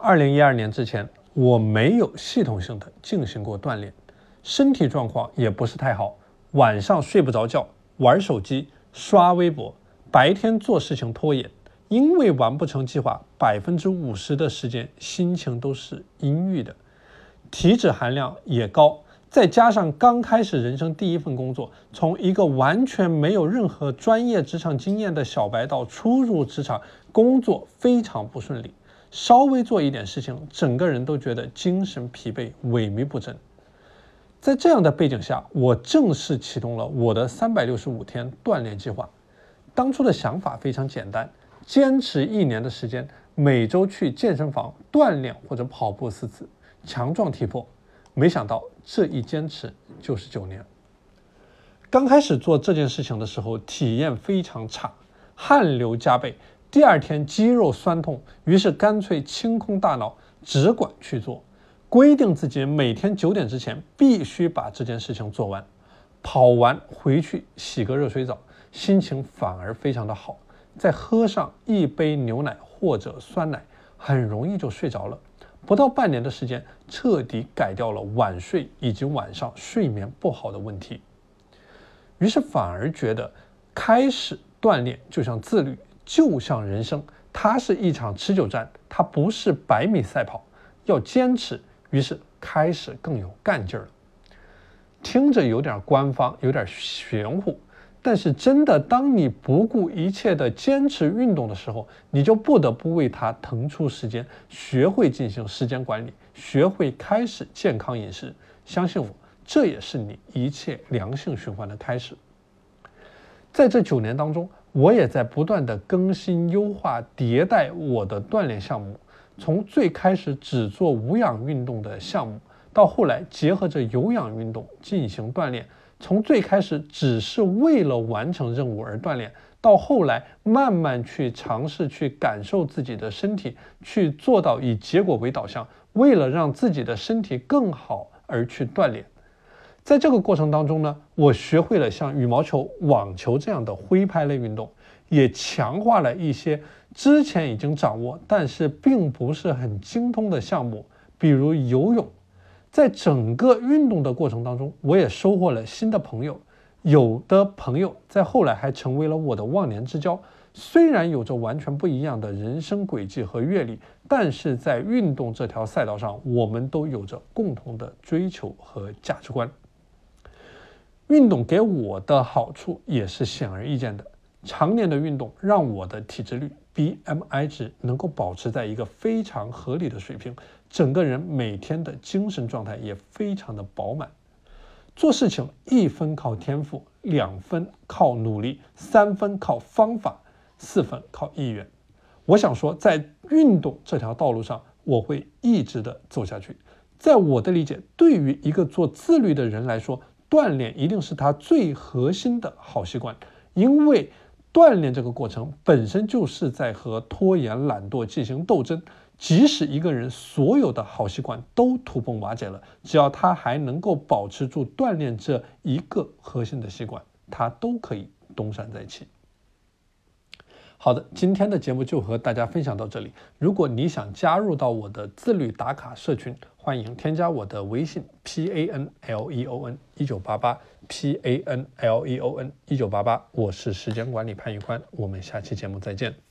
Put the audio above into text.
二零一二年之前，我没有系统性的进行过锻炼，身体状况也不是太好，晚上睡不着觉，玩手机、刷微博，白天做事情拖延，因为完不成计划，百分之五十的时间心情都是阴郁的，体脂含量也高，再加上刚开始人生第一份工作，从一个完全没有任何专业职场经验的小白到初入职场，工作非常不顺利。稍微做一点事情，整个人都觉得精神疲惫、萎靡不振。在这样的背景下，我正式启动了我的三百六十五天锻炼计划。当初的想法非常简单：坚持一年的时间，每周去健身房锻炼或者跑步四次，强壮体魄。没想到这一坚持就是九年。刚开始做这件事情的时候，体验非常差，汗流浃背。第二天肌肉酸痛，于是干脆清空大脑，只管去做，规定自己每天九点之前必须把这件事情做完。跑完回去洗个热水澡，心情反而非常的好。再喝上一杯牛奶或者酸奶，很容易就睡着了。不到半年的时间，彻底改掉了晚睡以及晚上睡眠不好的问题。于是反而觉得开始锻炼就像自律。就像人生，它是一场持久战，它不是百米赛跑，要坚持。于是开始更有干劲儿了。听着有点官方，有点玄乎，但是真的，当你不顾一切的坚持运动的时候，你就不得不为它腾出时间，学会进行时间管理，学会开始健康饮食。相信我，这也是你一切良性循环的开始。在这九年当中。我也在不断的更新、优化、迭代我的锻炼项目，从最开始只做无氧运动的项目，到后来结合着有氧运动进行锻炼；从最开始只是为了完成任务而锻炼，到后来慢慢去尝试去感受自己的身体，去做到以结果为导向，为了让自己的身体更好而去锻炼。在这个过程当中呢，我学会了像羽毛球、网球这样的挥拍类运动，也强化了一些之前已经掌握但是并不是很精通的项目，比如游泳。在整个运动的过程当中，我也收获了新的朋友，有的朋友在后来还成为了我的忘年之交。虽然有着完全不一样的人生轨迹和阅历，但是在运动这条赛道上，我们都有着共同的追求和价值观。运动给我的好处也是显而易见的，常年的运动让我的体脂率 BMI 值能够保持在一个非常合理的水平，整个人每天的精神状态也非常的饱满。做事情一分靠天赋，两分靠努力，三分靠方法，四分靠意愿。我想说，在运动这条道路上，我会一直的走下去。在我的理解，对于一个做自律的人来说，锻炼一定是他最核心的好习惯，因为锻炼这个过程本身就是在和拖延、懒惰进行斗争。即使一个人所有的好习惯都土崩瓦解了，只要他还能够保持住锻炼这一个核心的习惯，他都可以东山再起。好的，今天的节目就和大家分享到这里。如果你想加入到我的自律打卡社群，欢迎添加我的微信 p a n l e o n 一九八八 p a n l e o n 一九八八，我是时间管理潘玉宽，我们下期节目再见。